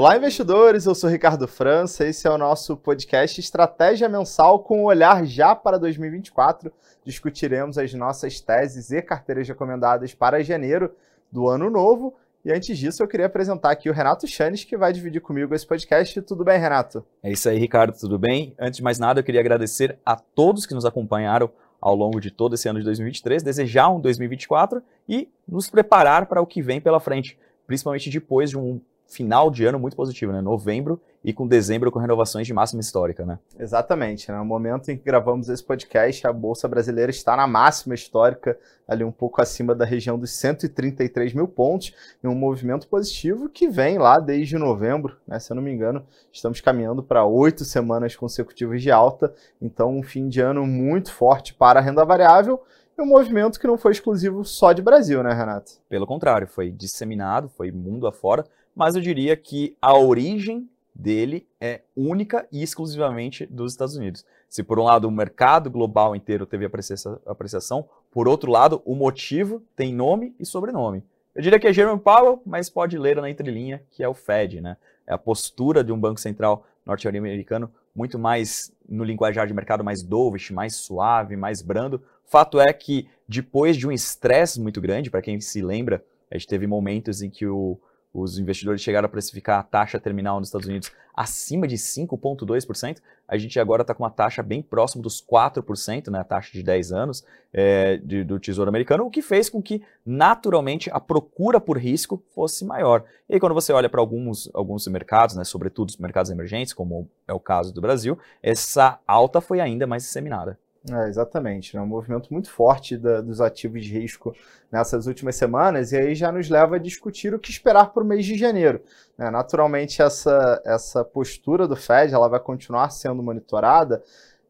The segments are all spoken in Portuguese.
Olá, investidores. Eu sou Ricardo França. Esse é o nosso podcast Estratégia Mensal com um olhar já para 2024. Discutiremos as nossas teses e carteiras recomendadas para janeiro do ano novo. E antes disso, eu queria apresentar aqui o Renato Chanes, que vai dividir comigo esse podcast. Tudo bem, Renato? É isso aí, Ricardo. Tudo bem? Antes de mais nada, eu queria agradecer a todos que nos acompanharam ao longo de todo esse ano de 2023, desejar um 2024 e nos preparar para o que vem pela frente, principalmente depois de um final de ano muito positivo, né? Novembro e com dezembro com renovações de máxima histórica, né? Exatamente. Né? No momento em que gravamos esse podcast, a Bolsa Brasileira está na máxima histórica, ali um pouco acima da região dos 133 mil pontos, em um movimento positivo que vem lá desde novembro, né? Se eu não me engano, estamos caminhando para oito semanas consecutivas de alta, então um fim de ano muito forte para a renda variável um movimento que não foi exclusivo só de Brasil, né, Renato? Pelo contrário, foi disseminado, foi mundo afora, mas eu diria que a origem dele é única e exclusivamente dos Estados Unidos. Se por um lado o mercado global inteiro teve apreciação, por outro lado o motivo tem nome e sobrenome. Eu diria que é Jerome Powell, mas pode ler na entrelinha que é o Fed, né? É a postura de um banco central norte-americano muito mais no linguajar de mercado mais dovish, mais suave, mais brando. Fato é que depois de um estresse muito grande, para quem se lembra, a gente teve momentos em que o, os investidores chegaram a precificar a taxa terminal nos Estados Unidos acima de 5,2%. A gente agora está com uma taxa bem próximo dos 4%, né, a taxa de 10 anos é, de, do Tesouro Americano, o que fez com que, naturalmente, a procura por risco fosse maior. E aí, quando você olha para alguns, alguns mercados, né, sobretudo os mercados emergentes, como é o caso do Brasil, essa alta foi ainda mais disseminada. É, exatamente, né? um movimento muito forte da, dos ativos de risco nessas últimas semanas, e aí já nos leva a discutir o que esperar para o mês de janeiro. Né? Naturalmente, essa, essa postura do Fed ela vai continuar sendo monitorada.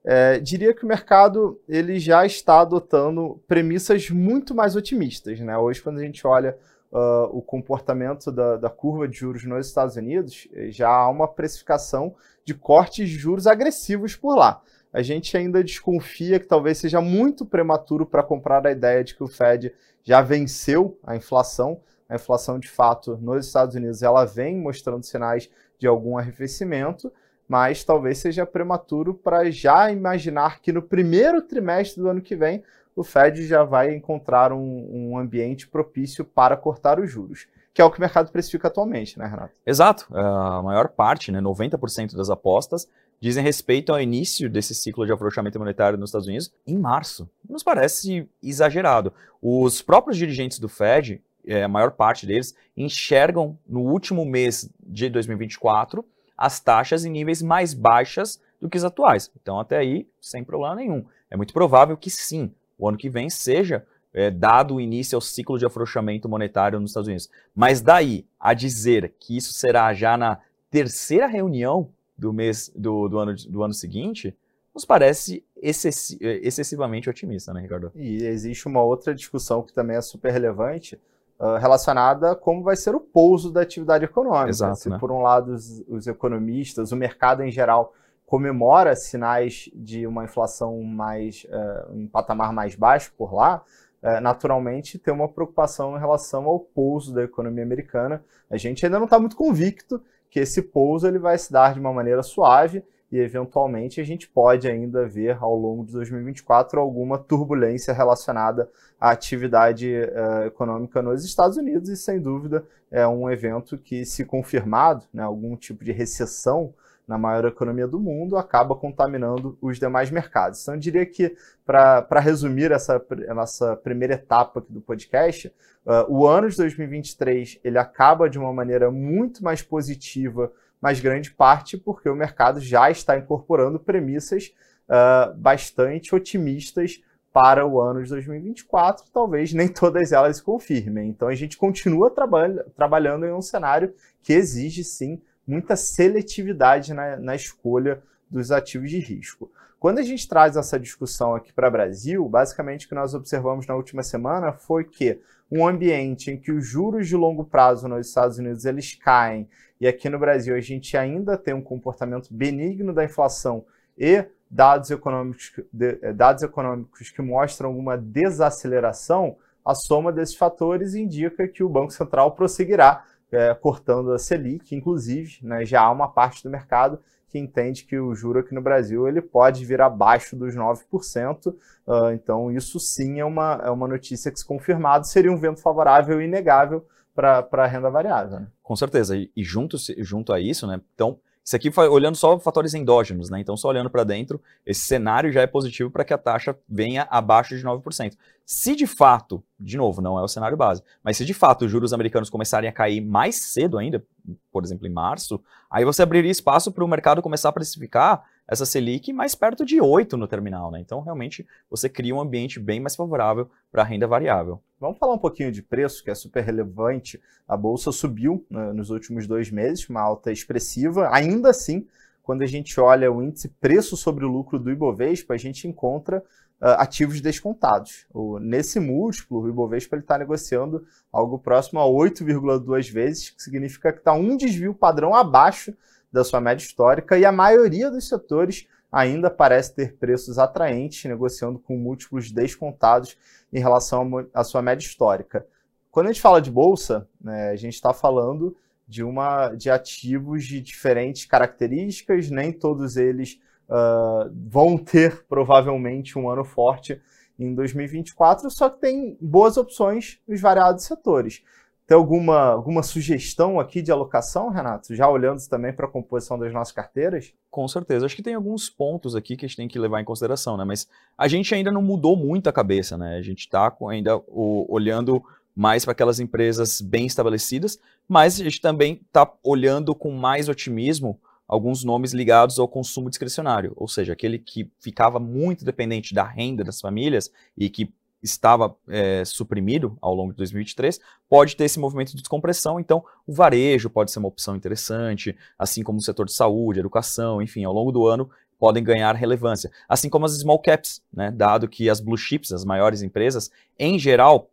É, diria que o mercado ele já está adotando premissas muito mais otimistas. Né? Hoje, quando a gente olha uh, o comportamento da, da curva de juros nos Estados Unidos, já há uma precificação de cortes de juros agressivos por lá a gente ainda desconfia que talvez seja muito prematuro para comprar a ideia de que o Fed já venceu a inflação. A inflação, de fato, nos Estados Unidos, ela vem mostrando sinais de algum arrefecimento, mas talvez seja prematuro para já imaginar que no primeiro trimestre do ano que vem o Fed já vai encontrar um, um ambiente propício para cortar os juros que é o que o mercado precifica atualmente, né, Renato? Exato. A maior parte, né, 90% das apostas, dizem respeito ao início desse ciclo de afrouxamento monetário nos Estados Unidos em março. Nos parece exagerado. Os próprios dirigentes do Fed, é, a maior parte deles, enxergam no último mês de 2024 as taxas em níveis mais baixas do que as atuais. Então, até aí, sem problema nenhum. É muito provável que sim, o ano que vem seja é, dado o início ao ciclo de afrouxamento monetário nos Estados Unidos. Mas daí a dizer que isso será já na terceira reunião do mês do, do, ano, do ano seguinte, nos parece excessi excessivamente otimista, né, Ricardo? E existe uma outra discussão que também é super relevante, uh, relacionada a como vai ser o pouso da atividade econômica. Exato, Se, né? por um lado, os, os economistas, o mercado em geral, comemora sinais de uma inflação mais, uh, um patamar mais baixo por lá, uh, naturalmente tem uma preocupação em relação ao pouso da economia americana. A gente ainda não está muito convicto que esse pouso ele vai se dar de uma maneira suave e eventualmente a gente pode ainda ver ao longo de 2024 alguma turbulência relacionada à atividade uh, econômica nos Estados Unidos e sem dúvida é um evento que se confirmado, né, algum tipo de recessão na maior economia do mundo, acaba contaminando os demais mercados. Então, eu diria que, para resumir essa nossa primeira etapa aqui do podcast, uh, o ano de 2023 ele acaba de uma maneira muito mais positiva, mas grande parte porque o mercado já está incorporando premissas uh, bastante otimistas para o ano de 2024, talvez nem todas elas se confirmem. Então a gente continua traba trabalhando em um cenário que exige sim muita seletividade na, na escolha dos ativos de risco. Quando a gente traz essa discussão aqui para o Brasil, basicamente o que nós observamos na última semana foi que um ambiente em que os juros de longo prazo nos Estados Unidos eles caem e aqui no Brasil a gente ainda tem um comportamento benigno da inflação e dados econômicos, eh, dados econômicos que mostram alguma desaceleração, a soma desses fatores indica que o Banco Central prosseguirá é, cortando a Selic, inclusive, né, já há uma parte do mercado que entende que o juro aqui no Brasil ele pode vir abaixo dos 9%. Uh, ah, então, isso sim é uma, é uma notícia que, se confirmado, seria um vento favorável e inegável para a renda variável. Né? Com certeza. E, e junto, junto a isso, né? Então, isso aqui olhando só fatores endógenos, né? Então, só olhando para dentro, esse cenário já é positivo para que a taxa venha abaixo de 9%. Se de fato, de novo, não é o cenário base, mas se de fato os juros americanos começarem a cair mais cedo ainda, por exemplo, em março, aí você abriria espaço para o mercado começar a precificar essa Selic mais perto de 8 no terminal, né? Então, realmente, você cria um ambiente bem mais favorável para a renda variável. Vamos falar um pouquinho de preço, que é super relevante. A bolsa subiu né, nos últimos dois meses, uma alta expressiva. Ainda assim, quando a gente olha o índice preço sobre o lucro do Ibovespa, a gente encontra uh, ativos descontados. O, nesse múltiplo, o Ibovespa está negociando algo próximo a 8,2 vezes, que significa que está um desvio padrão abaixo da sua média histórica e a maioria dos setores ainda parece ter preços atraentes, negociando com múltiplos descontados em relação à sua média histórica. Quando a gente fala de bolsa, né, a gente está falando de, uma, de ativos de diferentes características, nem todos eles uh, vão ter provavelmente um ano forte em 2024, só que tem boas opções nos variados setores. Tem alguma, alguma sugestão aqui de alocação, Renato? Já olhando também para a composição das nossas carteiras? Com certeza. Acho que tem alguns pontos aqui que a gente tem que levar em consideração, né? Mas a gente ainda não mudou muito a cabeça, né? A gente está ainda o, olhando mais para aquelas empresas bem estabelecidas, mas a gente também está olhando com mais otimismo alguns nomes ligados ao consumo discricionário, ou seja, aquele que ficava muito dependente da renda das famílias e que estava é, suprimido ao longo de 2023, pode ter esse movimento de descompressão. Então, o varejo pode ser uma opção interessante, assim como o setor de saúde, educação, enfim, ao longo do ano podem ganhar relevância. Assim como as small caps, né? dado que as blue chips, as maiores empresas, em geral,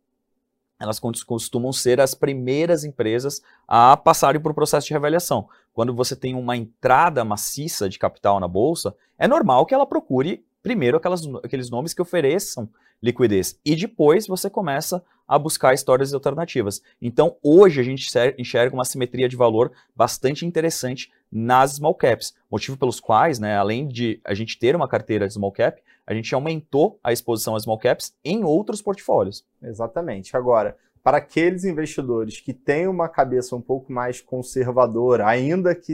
elas costumam ser as primeiras empresas a passarem por processo de reavaliação. Quando você tem uma entrada maciça de capital na bolsa, é normal que ela procure primeiro aquelas, aqueles nomes que ofereçam liquidez. E depois você começa a buscar histórias alternativas. Então, hoje a gente enxerga uma simetria de valor bastante interessante nas small caps, motivo pelos quais, né, além de a gente ter uma carteira de small cap, a gente aumentou a exposição às small caps em outros portfólios. Exatamente. Agora, para aqueles investidores que têm uma cabeça um pouco mais conservadora, ainda que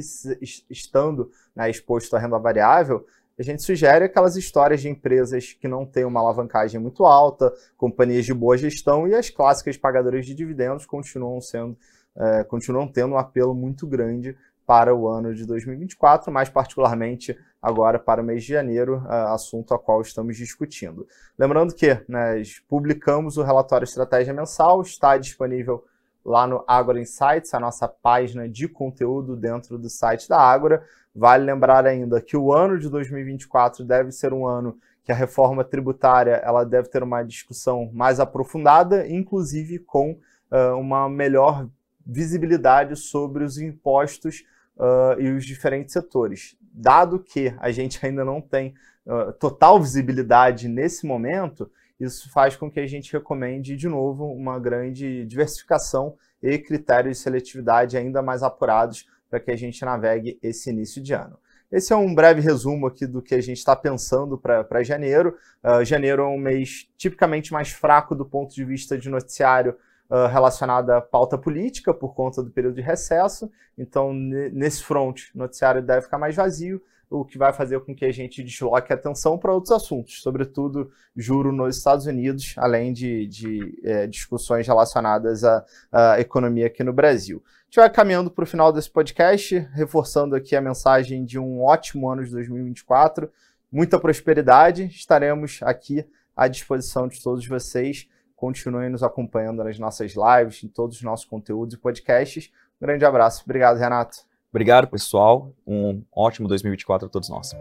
estando né, exposto à renda variável, a gente sugere aquelas histórias de empresas que não têm uma alavancagem muito alta, companhias de boa gestão e as clássicas pagadoras de dividendos continuam sendo, é, continuam tendo um apelo muito grande para o ano de 2024, mais particularmente agora para o mês de janeiro, assunto a qual estamos discutindo. Lembrando que nós publicamos o relatório Estratégia Mensal, está disponível lá no Agora Insights, a nossa página de conteúdo dentro do site da Agora. Vale lembrar ainda que o ano de 2024 deve ser um ano que a reforma tributária ela deve ter uma discussão mais aprofundada, inclusive com uh, uma melhor visibilidade sobre os impostos uh, e os diferentes setores. Dado que a gente ainda não tem uh, total visibilidade nesse momento, isso faz com que a gente recomende de novo uma grande diversificação e critérios de seletividade ainda mais apurados para que a gente navegue esse início de ano. Esse é um breve resumo aqui do que a gente está pensando para janeiro. Uh, janeiro é um mês tipicamente mais fraco do ponto de vista de noticiário uh, relacionado à pauta política, por conta do período de recesso. Então, nesse front, o noticiário deve ficar mais vazio o que vai fazer com que a gente desloque a atenção para outros assuntos, sobretudo juro nos Estados Unidos, além de, de é, discussões relacionadas à, à, economia aqui no Brasil. Gente vai caminhando para o final desse podcast, reforçando aqui a mensagem de um ótimo ano de 2024, muita prosperidade, estaremos aqui à disposição de todos vocês. Continuem nos acompanhando nas nossas lives, em todos os nossos conteúdos e podcasts. Um grande abraço. Obrigado, Renato. Obrigado, pessoal. Um ótimo 2024 a todos nós.